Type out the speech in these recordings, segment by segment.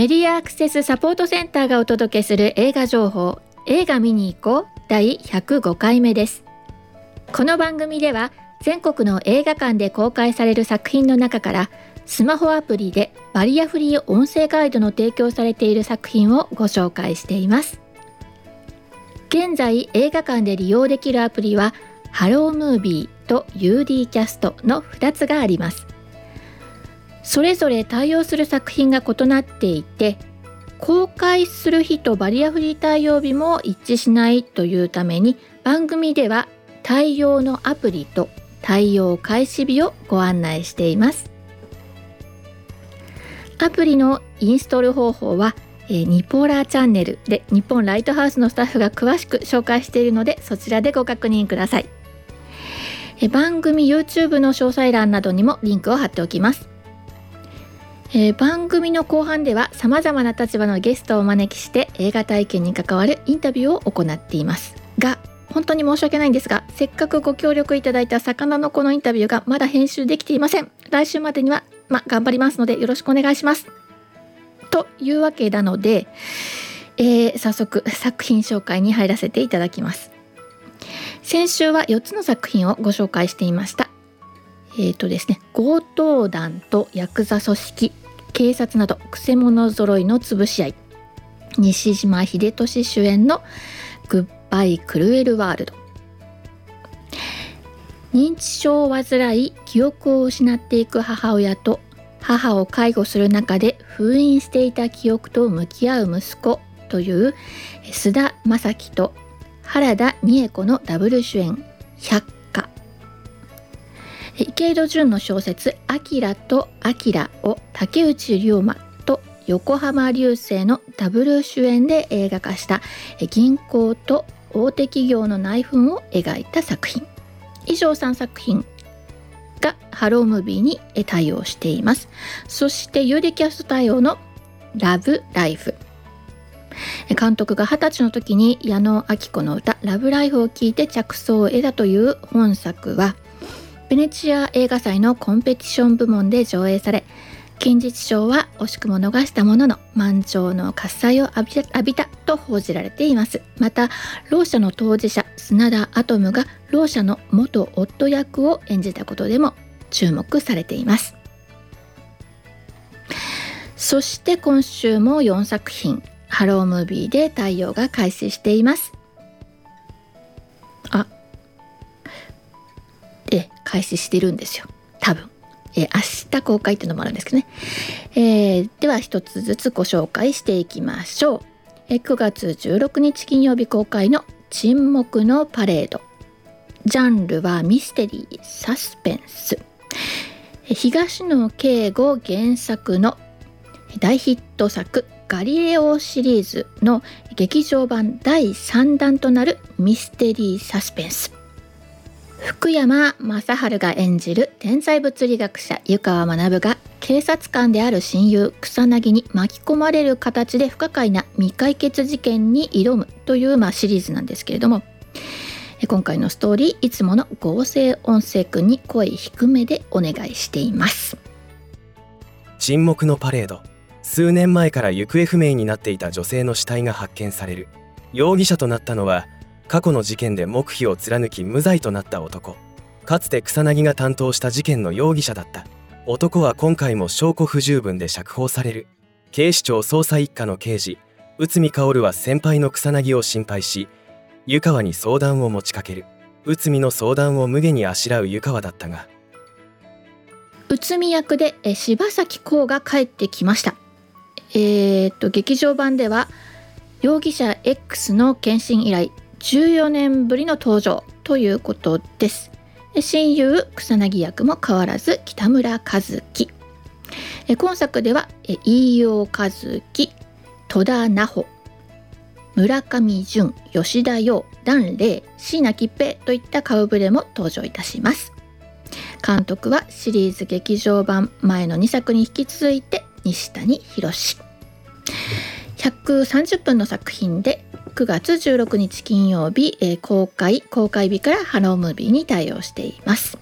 メディアアクセスサポートセンターがお届けする映画情報映画見に行こう第105回目です。この番組では全国の映画館で公開される作品の中からスマホアプリでバリアフリー音声ガイドの提供されている作品をご紹介しています。現在映画館で利用できるアプリはハロームービーと UD キャストの2つがあります。それぞれ対応する作品が異なっていて公開する日とバリアフリー対応日も一致しないというために番組では対応のアプリと対応開始日をご案内しています。アプリのインストール方法はえー、ニポーラーチャンネルで日本ライトハウスのスタッフが詳しく紹介しているのでそちらでご確認ください、え、番組 YouTube の詳細欄などにもリンクを貼っておきます。えー、番組の後半ではさまざまな立場のゲストをお招きして映画体験に関わるインタビューを行っています。が本当に申し訳ないんですがせっかくご協力いただいた魚の子のインタビューがまだ編集できていません。来週までにはま頑張りますのでよろしくお願いします。というわけなので、えー、早速作品紹介に入らせていただきます。先週は4つの作品をご紹介していました。えーとですね、強盗団とヤクザ組織。警察などくせ者揃いの潰し合い。西島秀俊主演の「グッバイ・クルエル・ワールド」認知症を患い記憶を失っていく母親と母を介護する中で封印していた記憶と向き合う息子という須田将暉と原田美恵子のダブル主演「百花」池井戸潤の小説「アキラとアキラ」を竹内涼真と横浜流星のダブル主演で映画化した銀行と大手企業の内紛を描いた作品。以上3作品がハロームービーに対応しています。そしてユーデキャスト対応のラブライフ。監督が二十歳の時に矢野明子の歌「ラブライフ」を聴いて着想を得たという本作はベネチア映画祭のコンペティション部門で上映され金日賞は惜しくも逃したものの満潮の喝采を浴び浴びたと報じられています。またろう者の当事者砂田アトムがろう者の元夫役を演じたことでも注目されています。そして今週も4作品ハロームービーで対応が開始しています。え開始してるんですよ。多分。え明日公開っていうのもあるんですけどね、えー、では一つずつご紹介していきましょう、え9月16日金曜日公開の沈黙のパレード。ジャンルはミステリーサスペンス。東野圭吾原作の大ヒット作ガリレオシリーズの劇場版第3弾となるミステリーサスペンス。福山雅治が演じる天才物理学者湯川学が警察官である親友草薙に巻き込まれる形で不可解な未解決事件に挑むという、まあ、シリーズなんですけれども今回のストーリーいつもの合成音声くんに声低めでお願いしています。沈黙のパレード。数年前から行方不明になっていた女性の死体が発見される。容疑者となったのは過去の事件で黙秘を貫き無罪となった男。かつて草薙が担当した事件の容疑者だった。男は今回も証拠不十分で釈放される。警視庁捜査一課の刑事。内海薫は先輩の草薙を心配し湯川に相談を持ちかける。内海の相談を無下にあしらう湯川だったが。内海役で柴咲コウが帰ってきました。えー、っと劇場版では容疑者 X の検診以来14年ぶりの登場ということです。親友草薙役も変わらず北村和樹。今作では飯尾和樹戸田奈穂村上淳吉田洋檀れい椎名桔平といった顔ぶれも登場いたします。監督はシリーズ劇場版前の2作に引き続いて西谷博130分の作品で9月16日金曜日、えー、公開公開日からハロームービーに対応しています。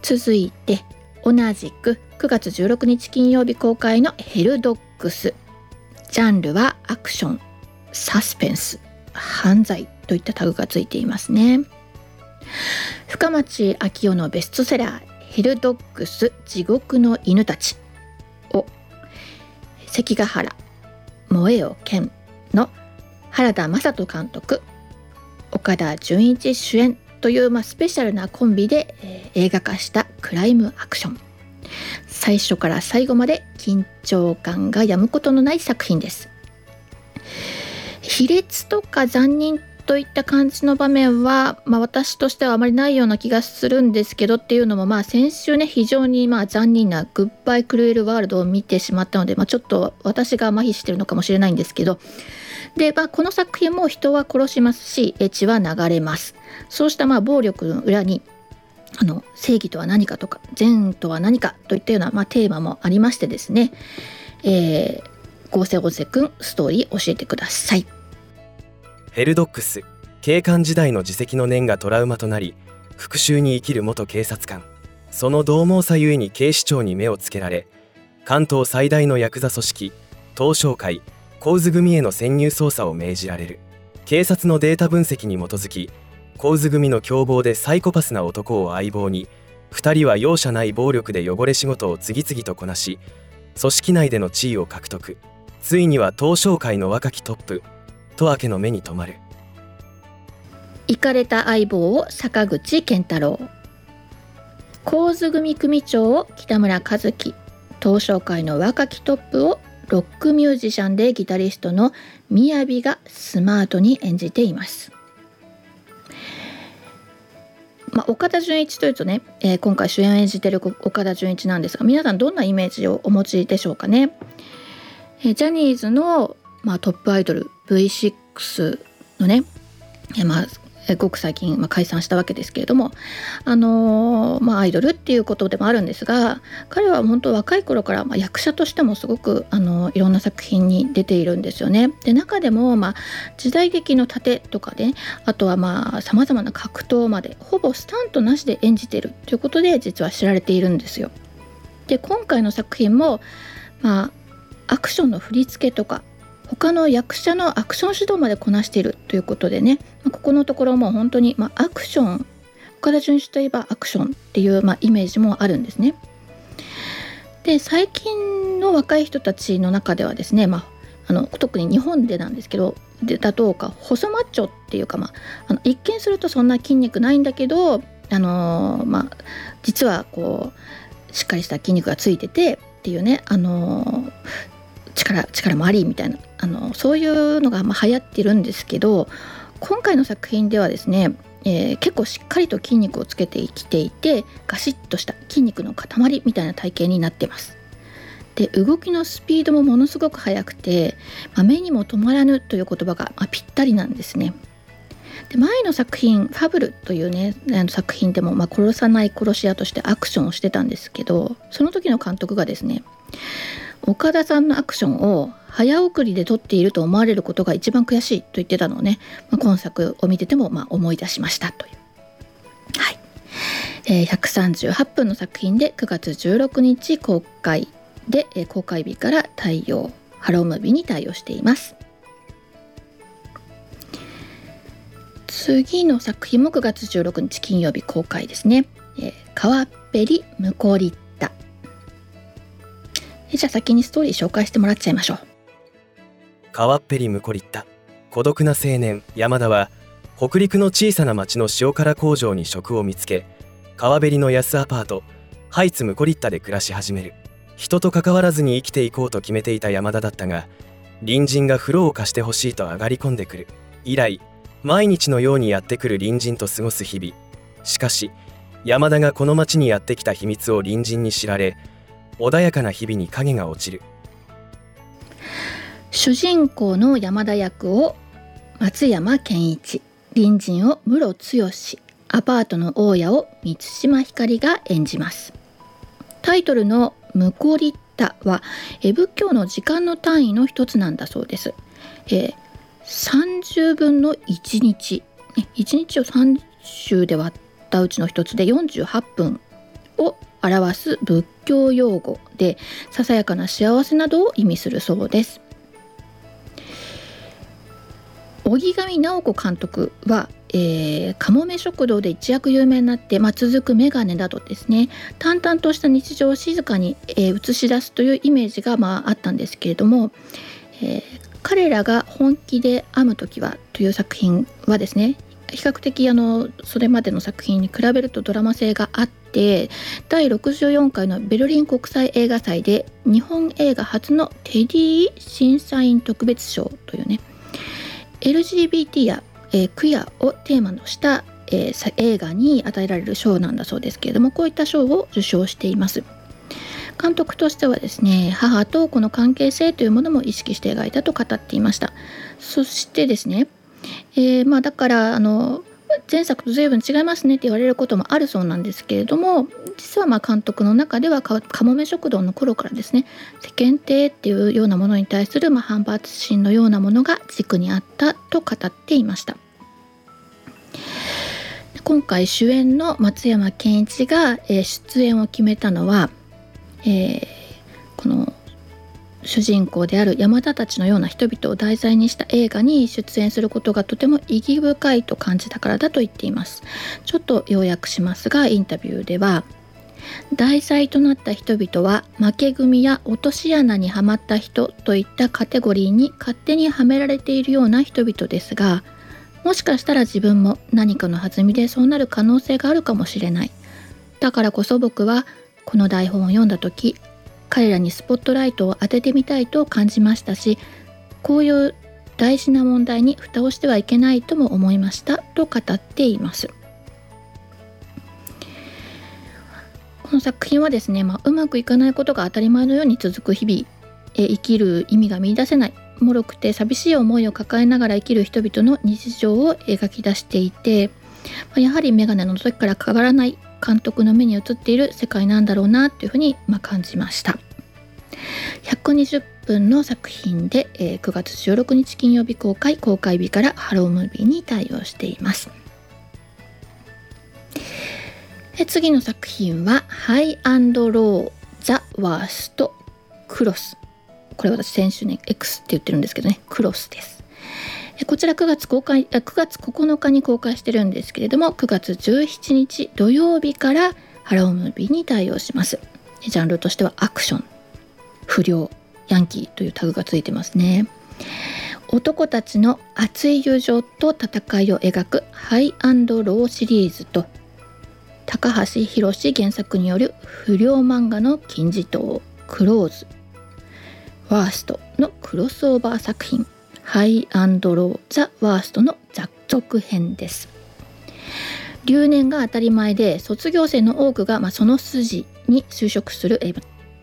続いて同じく9月16日金曜日公開のヘルドッグス。ジャンルはアクションサスペンス犯罪といったタグがついていますね。深町昭夫のベストセラーヘルドッグス地獄の犬たちを関ヶ原燃えよ剣の原田雅人監督岡田准一主演という、まあ、スペシャルなコンビで、えー、映画化したクライムアクション。最初から最後まで緊張感がやむことのない作品です。卑劣とか残忍といった感じの場面は、まあ、私としてはあまりないような気がするんですけどっていうのもまあ先週ね非常にまあ残忍な「グッバイ・クルエル・ワールド」を見てしまったので、まあ、ちょっと私が麻痺してるのかもしれないんですけど。で、まあ、この作品も人は殺しますし血は流れます。そうしたまあ暴力の裏にあの正義とは何かとか善とは何かといったような、まあ、テーマもありましてですね、えー、合成音声くんストーリー教えてください。ヘルドックス警官時代の自責の念がトラウマとなり復讐に生きる元警察官。その獰猛さゆえに警視庁に目をつけられ関東最大のヤクザ組織東商会神津組への潜入捜査を命じられる。警察のデータ分析に基づき神津組の凶暴でサイコパスな男を相棒に2人は容赦ない暴力で汚れ仕事を次々とこなし組織内での地位を獲得。ついには東商会の若きトップ明の目に留まる。行かれた相棒を坂口健太郎。神津組組長を北村和樹東商会の若きトップをロックミュージシャンでギタリストの雅がスマートに演じています。まあ、岡田准一というとね、えー、今回主演を演じている岡田准一なんですが皆さんどんなイメージをお持ちでしょうかね。えー、ジャニーズの、まあ、トップアイドル V6 のね、まあ、ごく最近、まあ、解散したわけですけれども、あのー、まあ、アイドルっていうことでもあるんですが彼は本当若い頃から、まあ、役者としてもすごく、あのー、いろんな作品に出ているんですよね。で中でも、まあ、時代劇の盾とかねあとはさまざ、まな格闘までほぼスタントなしで演じてるということで実は知られているんですよ。で今回の作品も、まあ、アクションの振り付けとか他の役者のアクション指導までこなしているということでね、まここのところも本当に、まアクション岡田准一といえばアクションっていう、まあイメージもあるんですね。で最近の若い人たちの中ではですね、まあ、あの特に日本でなんですけどでだとか細マッチョっていうか、まあ、あの一見するとそんな筋肉ないんだけど、あのー、まあ、実はこうしっかりした筋肉がついててっていうね、あのー、力力もありみたいなあのそういうのがまあ流行ってるんですけど今回の作品ではですね、えー、結構しっかりと筋肉をつけてきていてガシッとした筋肉の塊みたいな体型になってます。で動きのスピードもものすごく速くて、まあ、目にも止まらぬという言葉が、ま、ぴったりなんですね。で前の作品「ファブル」というねあの作品でも、まあ、殺さない殺し屋としてアクションをしてたんですけどその時の監督がですね岡田さんのアクションを早送りで撮っていると思われることが一番悔しいと言ってたのをね、まあ、今作を見ててもまあ思い出しましたという。はいえー、138分の作品で9月16日公開で、えー、公開日から対応ハロームービーに対応しています。次の作品も9月16日金曜日公開ですね。えー、川っぺりムコじゃあ先にストーリー紹介してもらっちゃいましょう。川っぺりむこりった。孤独な青年山田は北陸の小さな町の塩辛工場に職を見つけ川べりの安アパートハイツムコリッタで暮らし始める。人と関わらずに生きていこうと決めていた山田だったが隣人が風呂を貸してほしいと上がり込んでくる。以来毎日のようにやってくる隣人と過ごす日々。しかし山田がこの町にやってきた秘密を隣人に知られ穏やかな日々に影が落ちる。主人公の山田役を松山健一隣人を室剛アパートの大家を満島ひかりが演じます。タイトルの「ムコリッタは」仏教の時間の単位の一つなんだそうです、えー、30分の1日、ね、1日を30で割ったうちの一つで48分。表す仏教用語でささやかな幸せなどを意味するそうです。荻上直子監督は、えー、かもめ食堂で一躍有名になって、まあ、続くメガネなどですね。淡々とした日常を静かに、えー、映し出すというイメージが、まあ、あったんですけれども、えー、彼らが本気で編む時はという作品はですね比較的あのそれまでの作品に比べるとドラマ性があって第64回のベルリン国際映画祭で日本映画初のテディ審査員特別賞というね LGBT や、えー、クイアをテーマとした、えー、映画に与えられる賞なんだそうですけれどもこういった賞を受賞しています。監督としてはですね母とこの関係性というものも意識して描いたと語っていました。そしてですね、えー、まあだからあの前作と随分違いますねって言われることもあるそうなんですけれども実はま監督の中ではかもめ食堂の頃からですね世間体っていうようなものに対するま反発心のようなものが軸にあったと語っていました。今回主演の松山ケンイチが出演を決めたのは、えー、この主人公である山田たちのような人々を題材にした映画に出演することがとても意義深いと感じたからだと言っています。ちょっと要約しますがインタビューでは題材となった人々は負け組や落とし穴にはまった人といったカテゴリーに勝手にはめられているような人々ですがもしかしたら自分も何かの弾みでそうなる可能性があるかもしれない。だからこそ僕はこの台本を読んだ時彼らにスポットライトを当ててみたいと感じましたしこういう大事な問題に蓋をしてはいけないとも思いましたと語っています。この作品はですね、まあ、うまくいかないことが当たり前のように続く日々え生きる意味が見いだせない。脆くて寂しい思いを抱えながら生きる人々の日常を描き出していて、まあ、やはりメガネの時から変わらない。監督の目に映っている世界なんだろうなというふうにま感じました。120分の作品で、えー、9月16日金曜日公開公開日からハロームービーに対応しています。次の作品はハイアンドローザ・ワースト・クロスこれ私先週ね X って言ってるんですけどねクロスです。こちら9月公開9月9日に公開してるんですけれども9月17日土曜日からハロームービーに対応します。ジャンルとしてはアクション。不良。ヤンキーというタグがついてますね。男たちの熱い友情と戦いを描くハイローシリーズと高橋ヒロシ原作による不良漫画の金字塔。クローズ。ワーストのクロスオーバー作品。 HiGH&LOW THE WORST の続編です。留年が当たり前で卒業生の多くが、まあ、その筋に就職する、え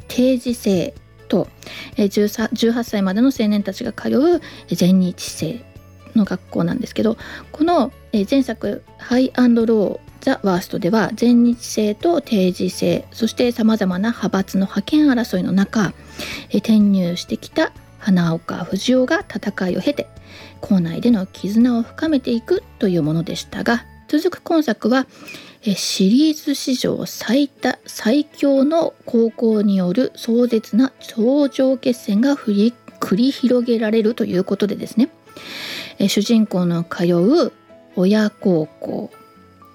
定時制と、え 18, 歳までの青年たちが通う全日制の学校なんですけどこの、え前作「ハイアンドロー・ザ・ワースト」では全日制と定時制そしてさまざまな派閥の覇権争いの中、え転入してきた花岡不二夫が戦いを経て校内での絆を深めていくというものでしたが続く今作はシリーズ史上最多最強の高校による壮絶な頂上決戦が繰り広げられるということでですね。主人公の通う親高校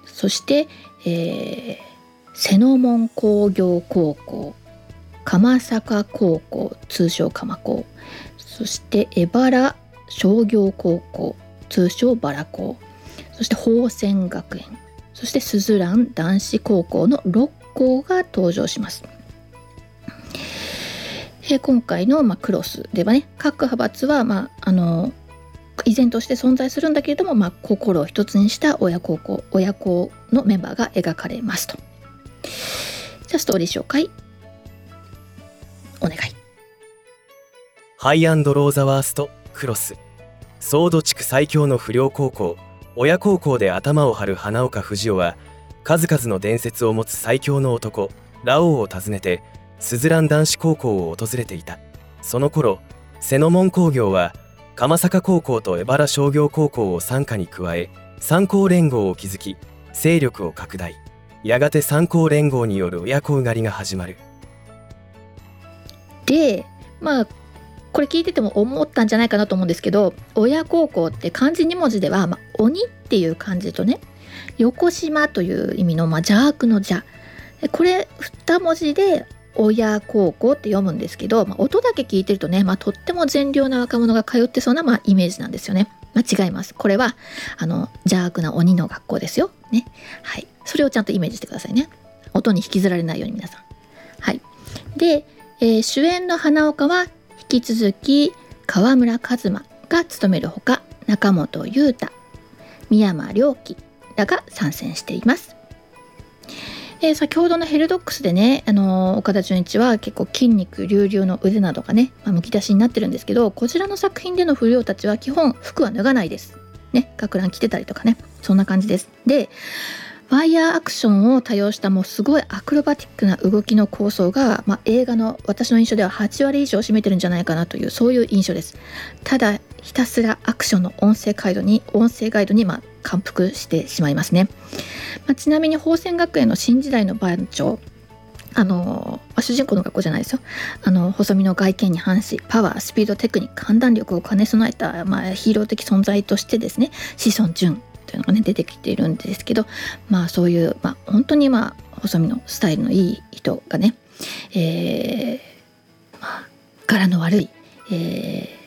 そして、えー、瀬野門工業高校鎌坂高校通称鎌高そして江原商業高校通称バラ高そして宝泉学園そしてスズラン男子高校の6校が登場します。え今回の、まあ、クロスではね各派閥は、まあ、あの依然として存在するんだけれども、まあ、心を一つにした親孝行親子のメンバーが描かれますと。じゃあストーリー紹介お願い。ハイアンドローザワーストクロス。ソード地区最強の不良高校。親孝行で頭を張る花岡不二夫は数々の伝説を持つ最強の男。ラオウを訪ねてスズラン男子高校を訪れていた。その頃瀬野門工業は鎌坂高校と江原商業高校を傘下に加え三校連合を築き勢力を拡大。やがて三校連合による親子狩りが始まる。でまあこれ聞いてても思ったんじゃないかなと思うんですけど親孝行って漢字2文字では、まあ、鬼っていう漢字とね横島という意味の、まあ、邪悪の邪これ2文字で親孝行って読むんですけど、まあ、音だけ聞いてるとね、まあ、とっても善良な若者が通ってそうな、まあ、イメージなんですよね。間違います。これはあの邪悪な鬼の学校ですよ。ね。はい。それをちゃんとイメージしてくださいね。音に引きずられないように皆さん。はい。で、えー、主演の花岡は引き続き川村一馬が務めるほか中本裕太三山良樹らが参戦しています。えー、先ほどのヘルドックスでね、あのー、岡田准一は結構筋肉隆々の腕などがね、まあ、むき出しになってるんですけどこちらの作品での不良たちは基本服は脱がないです。ね学ラン着てたりとかねそんな感じです。でワイヤーアクションを多用したもうすごいアクロバティックな動きの構想が、まあ、映画の私の印象では8割以上占めてるんじゃないかなというそういう印象です。ただひたすらアクションの音声ガイドに音声ガイドにまあ感服してしまいますね、まあ、ちなみに宝泉学園の新時代の番長あの、主人公の学校じゃないですよ。あの細身の外見に反しパワースピードテクニック判断力を兼ね備えた、まあ、ヒーロー的存在としてですね子孫淳。というのがね出てきているんですけどまあそういう、まあ、本当にまあ細身のスタイルのいい人がね、えーまあ、柄の悪い、えー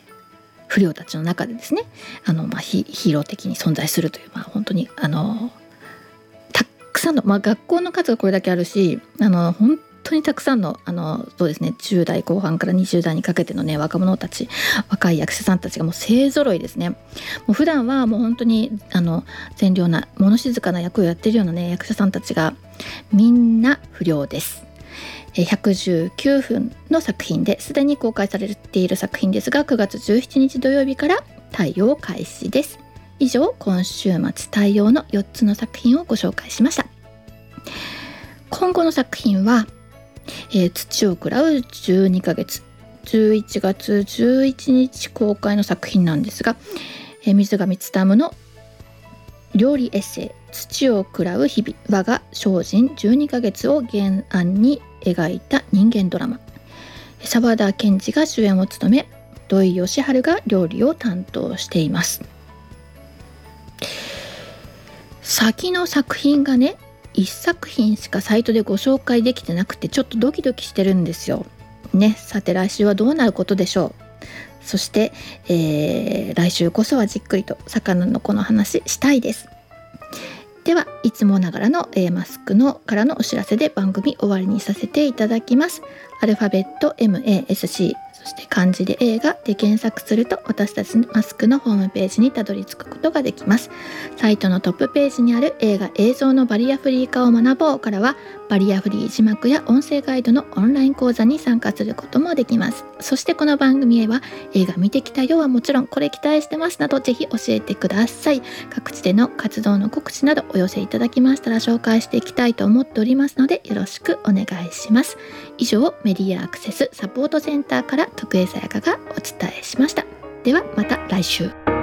不良たちの中でですねあの、まあ、ヒーロー的に存在するという、まあ、本当にあのたくさんの、まあ、学校の数がこれだけあるしあの本当にたくさんのあのそうですね10代後半から20代にかけてのね若者たち若い役者さんたちがもう勢ぞろいですね。もう普段はもう本当にあの善良な物静かな役をやってるようなね役者さんたちがみんな不良です。119分の作品ですでに公開されている作品ですが9月17日土曜日から対応開始です。以上今週末対応の4つの作品をご紹介しました。今後の作品は、えー、土を食らう12ヶ月11月11日公開の作品なんですが、えー、水上勉の料理エッセイ「土を食らう日々我が精進12ヶ月」を原案に描いた人間ドラマ。沢田研二が主演を務め土井善晴が料理を担当しています。先の作品がね1作品しかサイトでご紹介できてなくてちょっとドキドキしてるんですよ。ねさて来週はどうなることでしょうそして、えー、来週こそはじっくりと魚の子の話したいです。ではいつもながらの、えー、マスクのからのお知らせで番組終わりにさせていただきます。アルファベット MASC して漢字で映画で検索すると私たちマスクのホームページにたどり着くことができます。サイトのトップページにある映画映像のバリアフリー化を学ぼうからはバリアフリー字幕や音声ガイドのオンライン講座に参加することもできます。そしてこの番組へは映画見てきたよはもちろんこれ期待してますなどぜひ教えてください。各地での活動の告知などお寄せいただきましたら紹介していきたいと思っておりますのでよろしくお願いします。以上メディアアクセスサポートセンターから徳江さやかがお伝えしました。ではまた来週。